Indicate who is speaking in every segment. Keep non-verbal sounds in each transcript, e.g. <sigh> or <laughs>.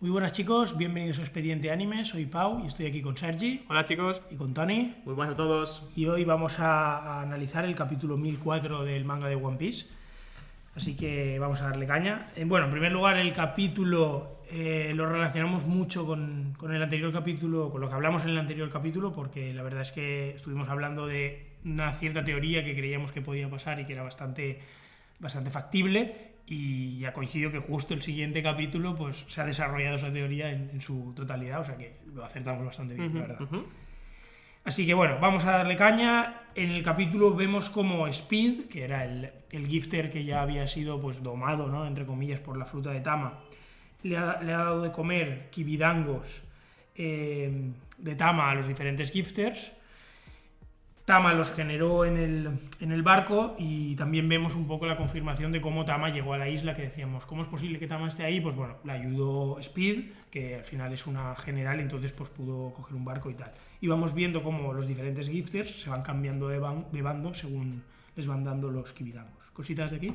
Speaker 1: Muy buenas chicos, bienvenidos a Expediente Anime, soy Pau y estoy aquí con Sergi
Speaker 2: Hola chicos.
Speaker 1: y con Tony
Speaker 3: Muy buenas a todos.
Speaker 1: y hoy vamos a, a analizar el capítulo 1004 del manga de One Piece. Así que vamos a darle caña. Eh, bueno, en primer lugar el capítulo eh, lo relacionamos mucho con, con el anterior capítulo, con lo que hablamos en el anterior capítulo, porque la verdad es que estuvimos hablando de una cierta teoría que creíamos que podía pasar y que era bastante, bastante factible y ya coincidió que justo el siguiente capítulo pues se ha desarrollado esa teoría en, en su totalidad, o sea que lo acertamos bastante bien, la verdad. Así que bueno, vamos a darle caña. En el capítulo vemos como Speed, que era el, el gifter que ya había sido pues domado, ¿no? entre comillas, por la fruta de Tama, le ha, le ha dado de comer kibidangos eh, de Tama a los diferentes gifters. Tama los generó en el, en el barco y también vemos un poco la confirmación de cómo Tama llegó a la isla que decíamos, ¿cómo es posible que Tama esté ahí? Pues bueno, le ayudó Speed, que al final es una general, entonces pues pudo coger un barco y tal. Y vamos viendo cómo los diferentes gifters se van cambiando de, de bando según les van dando los kibidangos. ¿Cositas de aquí?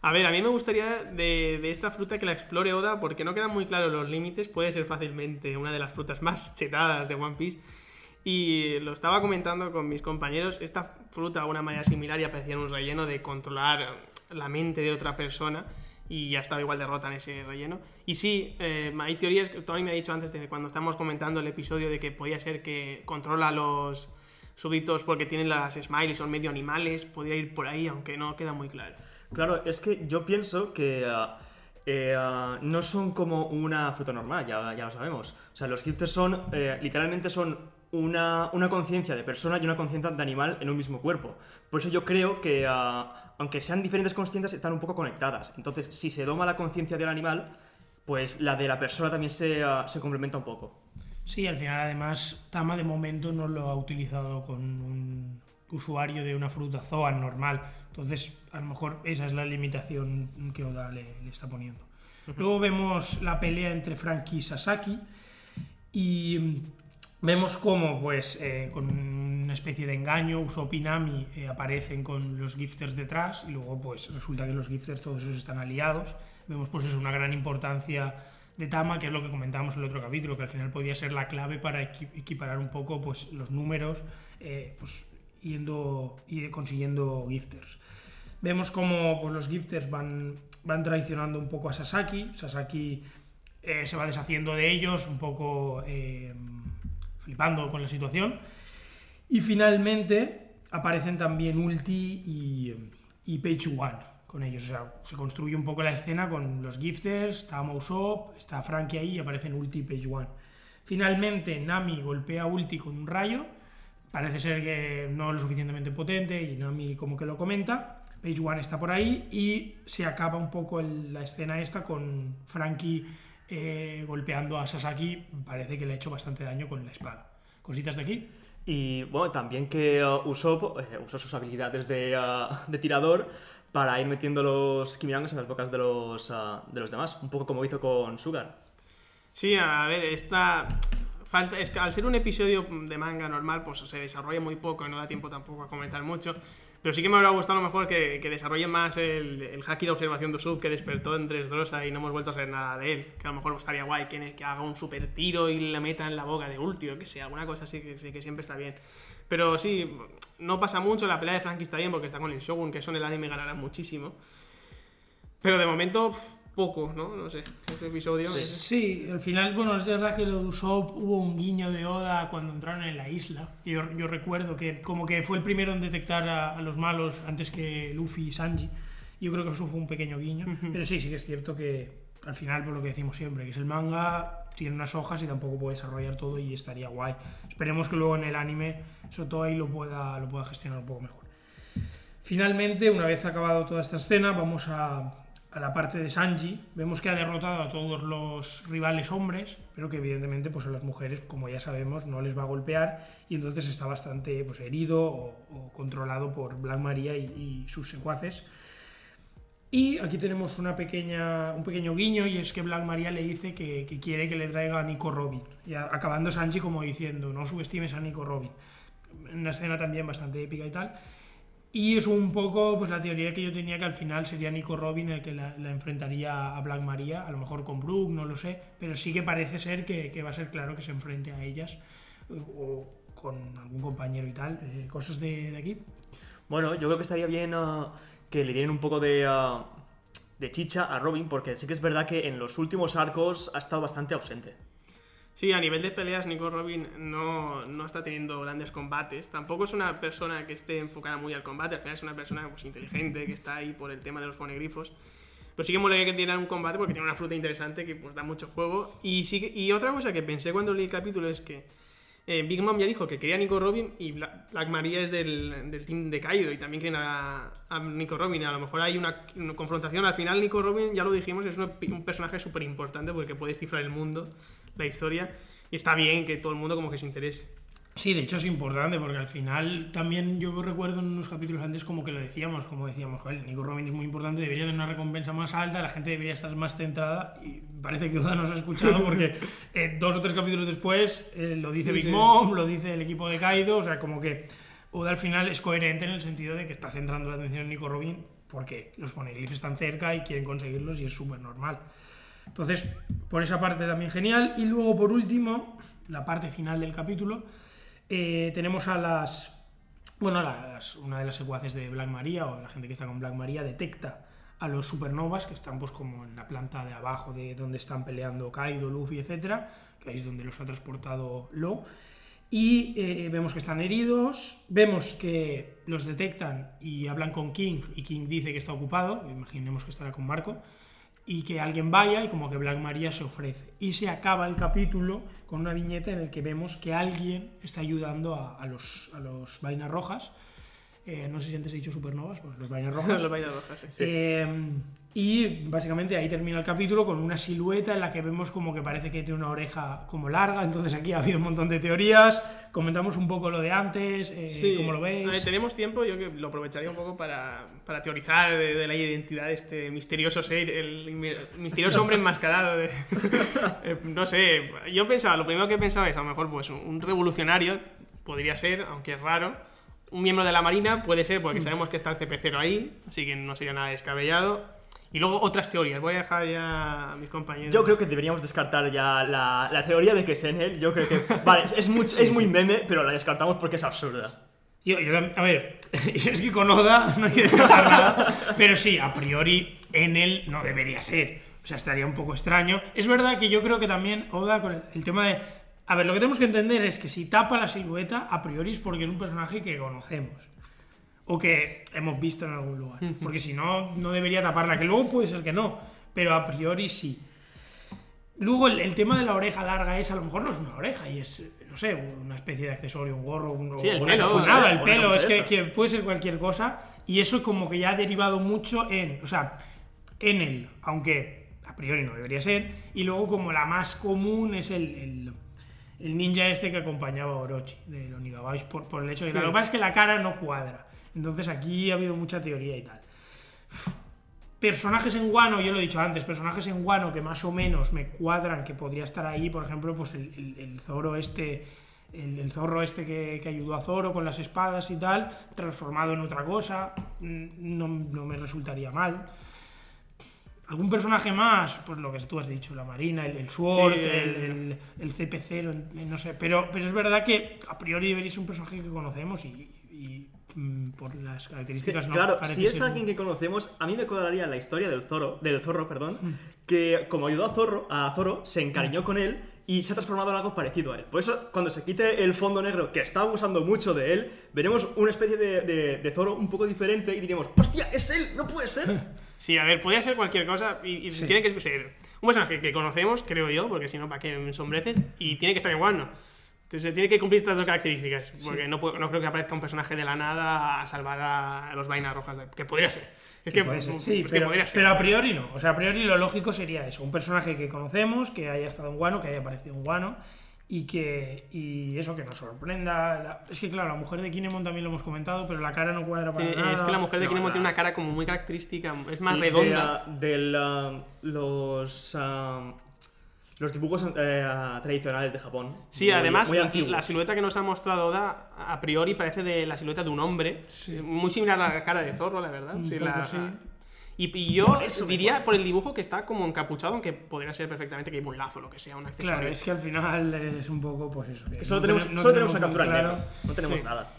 Speaker 2: A ver, a mí me gustaría de, de esta fruta que la explore Oda porque no quedan muy claros los límites. Puede ser fácilmente una de las frutas más chetadas de One Piece. Y lo estaba comentando con mis compañeros. Esta fruta, de una manera similar, y aparecía en un relleno de controlar la mente de otra persona. Y ya estaba igual derrota en ese relleno. Y sí, eh, hay teorías que Tony me ha dicho antes de cuando estábamos comentando el episodio de que podía ser que controla a los súbditos porque tienen las smileys, son medio animales. Podría ir por ahí, aunque no queda muy claro.
Speaker 3: Claro, es que yo pienso que eh, ah, no son como una fruta normal, ya, ya lo sabemos. O sea, los gifters son, eh, literalmente son una, una conciencia de persona y una conciencia de animal en un mismo cuerpo. Por eso yo creo que, ah, aunque sean diferentes conciencias, están un poco conectadas. Entonces, si se doma la conciencia del animal, pues la de la persona también se, ah, se complementa un poco.
Speaker 1: Sí, al final además Tama de momento no lo ha utilizado con un usuario de una fruta Zoan normal. Entonces, a lo mejor esa es la limitación que Oda le, le está poniendo. Luego vemos la pelea entre Frankie y Sasaki y vemos cómo, pues, eh, con una especie de engaño, Usopp y Nami eh, aparecen con los gifters detrás y luego, pues, resulta que los gifters todos esos están aliados. Vemos, pues, una gran importancia de Tama, que es lo que comentábamos en el otro capítulo, que al final podía ser la clave para equi- equiparar un poco, pues, los números, eh, pues, yendo y consiguiendo gifters. Vemos como pues, los gifters van, van traicionando un poco a Sasaki. Sasaki se va deshaciendo de ellos, un poco flipando con la situación. Y finalmente aparecen también Ulti y, y Page One con ellos. O sea, se construye un poco la escena con los gifters, está Usopp, está Frankie ahí y aparecen Ulti y Page One. Finalmente Nami golpea a Ulti con un rayo. Parece ser que no lo suficientemente potente y Nami como que lo comenta. Page One está por ahí y se acaba un poco la escena esta con Frankie eh, golpeando a Sasaki. Parece que le ha hecho bastante daño con la espada. ¿Cositas de aquí?
Speaker 3: Y bueno, también que uh, Usopp eh, usó sus habilidades de, uh, de tirador para ir metiendo los Kimirangos en las bocas de los, uh, de los demás. Un poco como hizo con Sugar.
Speaker 2: Sí, a ver, esta falta es que al ser un episodio de manga normal, pues se desarrolla muy poco y no da tiempo tampoco a comentar mucho. Pero sí que me habría gustado a lo mejor que, que desarrolle más el, el haki de observación de Sub que despertó en Dressrosa y no hemos vuelto a saber nada de él. Que a lo mejor estaría guay que, que haga un super tiro y le meta en la boca de Ulti o que sea, alguna cosa así que, que siempre está bien. Pero sí, no pasa mucho, la pelea de Frankie está bien porque está con el Shogun, que eso en el anime ganará muchísimo. Pero de momento, poco, ¿no? No sé, este episodio... es-
Speaker 1: Sí, al final, bueno, es verdad que lo de Usopp hubo un guiño de Oda cuando entraron en la isla. Yo, yo recuerdo que como que fue el primero en detectar a, a los malos antes que Luffy y Sanji. Yo creo que eso fue un pequeño guiño. Pero sí, sí que es cierto que al final, por lo que decimos siempre, que es el manga, tiene unas hojas y tampoco puede desarrollar todo y estaría guay. Esperemos que luego en el anime Sotoei lo pueda, lo pueda gestionar un poco mejor. Finalmente, una vez acabado toda esta escena, vamos a, a la parte de Sanji. Vemos que ha derrotado a todos los rivales hombres, pero que evidentemente pues a las mujeres, como ya sabemos, no les va a golpear y entonces está bastante pues, herido o, controlado por Black Maria y, sus secuaces. Y aquí tenemos una pequeña, un pequeño guiño y es que Black Maria le dice que, quiere que le traiga a Nico Robin. Y acabando Sanji como diciendo, no subestimes a Nico Robin. Una escena también bastante épica y tal. Y es un poco pues la teoría que yo tenía que al final sería Nico Robin el que la, enfrentaría a Black Maria, a lo mejor con Brooke, no lo sé, pero sí que parece ser que, que va a ser claro que se enfrente a ellas eh, o con algún compañero y tal, eh, cosas de, de aquí.
Speaker 3: Bueno, yo creo que estaría bien ah, que le dieran un poco de, ah, de chicha a Robin, porque sí que es verdad que en los últimos arcos ha estado bastante ausente.
Speaker 2: Sí, a nivel de peleas, Nico Robin no, no está teniendo grandes combates. Tampoco es una persona que esté enfocada muy al combate. Al final es una persona pues, inteligente que está ahí por el tema de los fonegrifos. Pero sí que molaría que tiene un combate porque tiene una fruta interesante que pues, da mucho juego. Y, sí que- y otra cosa que pensé cuando leí el capítulo es que eh, Big Mom ya dijo que quería a Nico Robin y Black, Maria es del, del team de Kaido y también quieren a, a Nico Robin. A lo mejor hay una, una confrontación. Al final, Nico Robin, ya lo dijimos, es un, un personaje súper importante porque puede descifrar el mundo, la historia. Y está bien que todo el mundo como que se interese.
Speaker 1: Sí, de hecho es importante porque al final también yo recuerdo en unos capítulos antes como que lo decíamos, como decíamos, joder, Nico Robin es muy importante, debería tener una recompensa más alta, la gente debería estar más centrada y parece que Oda nos ha escuchado porque <laughs> eh, dos o tres capítulos después eh, lo dice
Speaker 2: Sí,
Speaker 1: Big
Speaker 2: sí.
Speaker 1: Mom, lo dice el equipo de Kaido, o sea, como que Oda al final es coherente en el sentido de que está centrando la atención en Nico Robin porque los poneglyphs están cerca y quieren conseguirlos y es súper normal. Entonces, por esa parte también genial. Y luego, por último, la parte final del capítulo, eh, tenemos a las. Bueno, las- una de las secuaces de Black Maria, o la gente que está con Black Maria, detecta a los supernovas que están pues como en la planta de abajo de donde están peleando Kaido, Luffy, etcétera, que es donde los ha transportado Lo. Y eh, vemos que están heridos, vemos que los detectan y hablan con King, y King dice que está ocupado, imaginemos que estará con Marco, y que alguien vaya y como que Black Maria se ofrece. Y se acaba el capítulo con una viñeta en el que vemos que alguien está ayudando a, los, a los vainas rojas. Eh, no sé si antes he dicho supernovas, pues los vainas <laughs> rojas.
Speaker 2: Los vainas rojas, sí.
Speaker 1: Eh, y básicamente ahí termina el capítulo con una silueta en la que vemos como que parece que tiene una oreja como larga. Entonces aquí <laughs> ha habido un montón de teorías. Comentamos un poco lo de antes, eh,
Speaker 2: Sí,
Speaker 1: cómo lo veis.
Speaker 2: ver, tenemos tiempo, yo que lo aprovecharía un poco para, para teorizar de, de la identidad de este misterioso ser, el mi- misterioso hombre enmascarado. de- <laughs> no sé, yo pensaba, lo primero que pensaba es a lo mejor pues un revolucionario, podría ser, aunque es raro. Un miembro de la Marina puede ser,
Speaker 1: Mm.
Speaker 2: porque sabemos que está el CP0 ahí, así que no sería nada descabellado. Y luego otras teorías, voy a dejar ya a mis compañeros.
Speaker 3: Yo creo que deberíamos descartar ya la, la teoría de que es en él. Yo creo que. Vale, es, es muy, <laughs> es muy meme, pero la descartamos porque es absurda.
Speaker 1: Yo, yo a ver, <laughs> es que con Oda no hay que descartar nada, pero sí, a priori en él no debería ser. O sea, estaría un poco extraño. Es verdad que yo creo que también Oda con el, el tema de... A ver, lo que tenemos que entender es que si tapa la silueta, a priori es porque es un personaje que conocemos. O que hemos visto en algún lugar. Porque si no, no debería taparla. Que luego puede ser que no, pero a priori sí. Luego el, el tema de la oreja larga es, a lo mejor no es una oreja y es, no sé, una especie de accesorio, un gorro, un,
Speaker 2: Sí, el pelo,
Speaker 1: nada, el pelo, es que, puede ser cualquier cosa y eso como que ya ha derivado mucho en, o sea, en él, aunque a priori no debería ser, y luego como la más común es el, el- el ninja este que acompañaba a Orochi de los Nigabais por, por el hecho de que
Speaker 2: Sí.
Speaker 1: lo que pasa es que la cara no cuadra, entonces aquí ha habido mucha teoría y tal. Personajes en Guano, yo lo he dicho antes, personajes en Guano que más o menos me cuadran, que podría estar ahí, por ejemplo, pues el, el- el Zoro este, el, el zorro este que, que ayudó a Zoro con las espadas y tal, transformado en otra cosa, mm, no, no me resultaría mal. ¿Algún personaje más? Pues lo que tú has dicho, la Marina, el, el Sword,
Speaker 2: Sí,
Speaker 1: el,
Speaker 2: el-
Speaker 1: el, el CP0, no sé. Pero, pero es verdad que a priori debería ser un personaje que conocemos y, y, mm, por las características no
Speaker 3: claro, si es
Speaker 1: ser
Speaker 3: alguien que conocemos, a mí me cuadraría la historia del Zorro, del Zorro, perdón,
Speaker 1: Mm.
Speaker 3: que como ayudó a Zorro, a Zorro, se encariñó con él y se ha transformado en algo parecido a él. Por eso, cuando se quite el fondo negro, que está abusando mucho de él, veremos una especie de, de, de Zorro un poco diferente y diremos, ¡hostia, es él! ¡No puede ser! <laughs>
Speaker 2: Sí, a ver, podría ser cualquier cosa y, y
Speaker 1: Sí.
Speaker 2: tiene que ser un personaje que conocemos, creo yo, porque si no, ¿para qué me ensombreces? Y tiene que estar en Wano. Entonces tiene que cumplir estas dos características, porque no, puedo- no creo que aparezca un personaje de la nada a salvar a los vainas rojas, de- que podría ser. Es que,
Speaker 1: Puede ser,
Speaker 2: es
Speaker 1: sí,
Speaker 2: que
Speaker 1: pero,
Speaker 2: podría ser.
Speaker 1: pero a priori no. O sea, a priori lo lógico sería eso. Un personaje que conocemos, que haya estado en Guano, que haya aparecido en Guano, y que y eso que nos sorprenda. La- Es que claro, la mujer de Kinemon también lo hemos comentado, pero la cara no cuadra
Speaker 2: Sí,
Speaker 1: para nada.
Speaker 2: es que la mujer de
Speaker 3: No,
Speaker 2: Kinemon
Speaker 3: la-
Speaker 2: tiene una cara como muy característica, es más
Speaker 3: Sí,
Speaker 2: redonda.
Speaker 3: De, ah, los, los dibujos eh, tradicionales de Japón.
Speaker 2: Sí,
Speaker 3: Muy-
Speaker 2: además,
Speaker 3: muy
Speaker 2: la- la silueta que nos ha mostrado Oda, a priori parece de la silueta de un hombre.
Speaker 1: Sí.
Speaker 2: Muy similar a la cara de zorro, la verdad.
Speaker 1: Un
Speaker 2: Sí,
Speaker 1: poco
Speaker 2: la-
Speaker 1: sí.
Speaker 2: Y, y yo
Speaker 3: Por eso me
Speaker 2: diría por el dibujo que está como encapuchado, aunque podría ser perfectamente que lleva un lazo o lo que sea, un accesorio.
Speaker 1: Claro, es que al final es un poco, pues eso.
Speaker 3: Que solo
Speaker 1: no
Speaker 3: tenemos,
Speaker 1: no
Speaker 3: solo tenemos una captura
Speaker 1: claro.
Speaker 3: negro. No tenemos
Speaker 2: Sí.
Speaker 3: nada.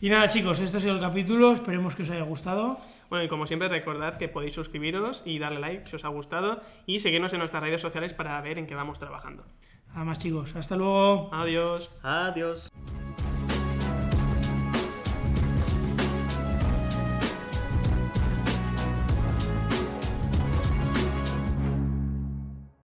Speaker 1: Y nada, chicos, este ha sido el capítulo. Esperemos que os haya gustado.
Speaker 2: Bueno, y como siempre, recordad que podéis suscribiros y darle like si os ha gustado y seguirnos en nuestras redes sociales para ver en qué vamos trabajando.
Speaker 1: Nada más, chicos. Hasta luego.
Speaker 2: Adiós.
Speaker 3: Adiós.